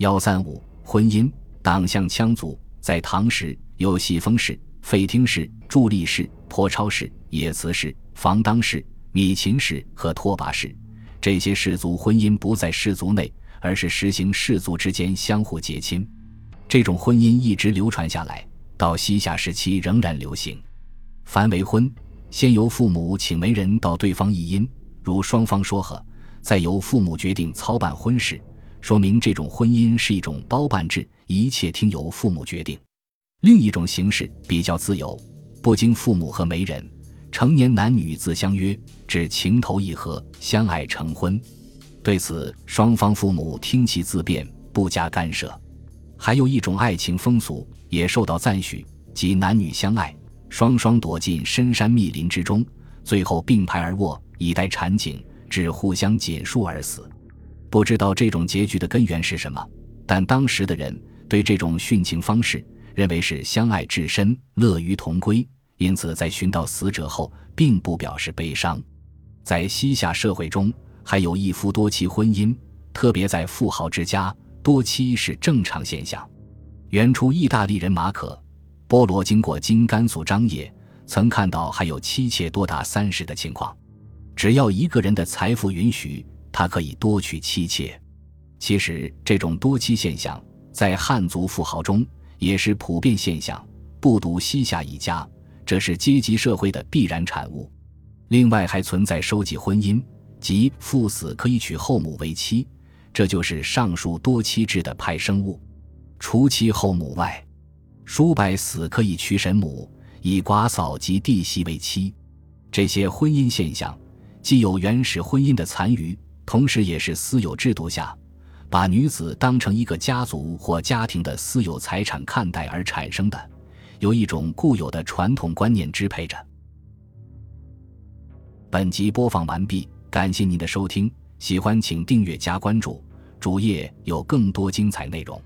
幺三五婚姻党项羌族，在唐时有喜峰氏、费听氏、祝立氏、颇超氏、野慈氏、房当氏、米秦氏和拓跋氏。这些氏族婚姻不在氏族内，而是实行氏族之间相互结亲。这种婚姻一直流传下来，到西夏时期仍然流行。凡为婚，先由父母请媒人到对方议姻，如双方说和，再由父母决定操办婚事。说明这种婚姻是一种包办制，一切听由父母决定。另一种形式比较自由，不经父母和媒人，成年男女自相约，至情投意合，相爱成婚。对此，双方父母听其自便，不加干涉。还有一种爱情风俗，也受到赞许，即男女相爱，双双躲进深山密林之中，最后并排而卧，以待产景，至互相结束而死。不知道这种结局的根源是什么，但当时的人对这种殉情方式认为是相爱至深，乐于同归，因此在寻到死者后，并不表示悲伤。在西夏社会中，还有一夫多妻婚姻，特别在富豪之家，多妻是正常现象。原初意大利人马可·波罗经过金甘肃张掖，曾看到还有妻妾多达三十的情况。只要一个人的财富允许。他可以多娶妻妾，其实这种多妻现象在汉族富豪中也是普遍现象，不独西夏一家，这是阶级社会的必然产物。另外还存在收集婚姻，即父死可以娶后母为妻，这就是上述多妻制的派生物。除妻后母外，叔伯死可以娶婶母，以寡嫂及弟媳为妻。这些婚姻现象既有原始婚姻的残余。同时，也是私有制度下，把女子当成一个家族或家庭的私有财产看待而产生的，由一种固有的传统观念支配着。本集播放完毕，感谢您的收听，喜欢请订阅加关注，主页有更多精彩内容。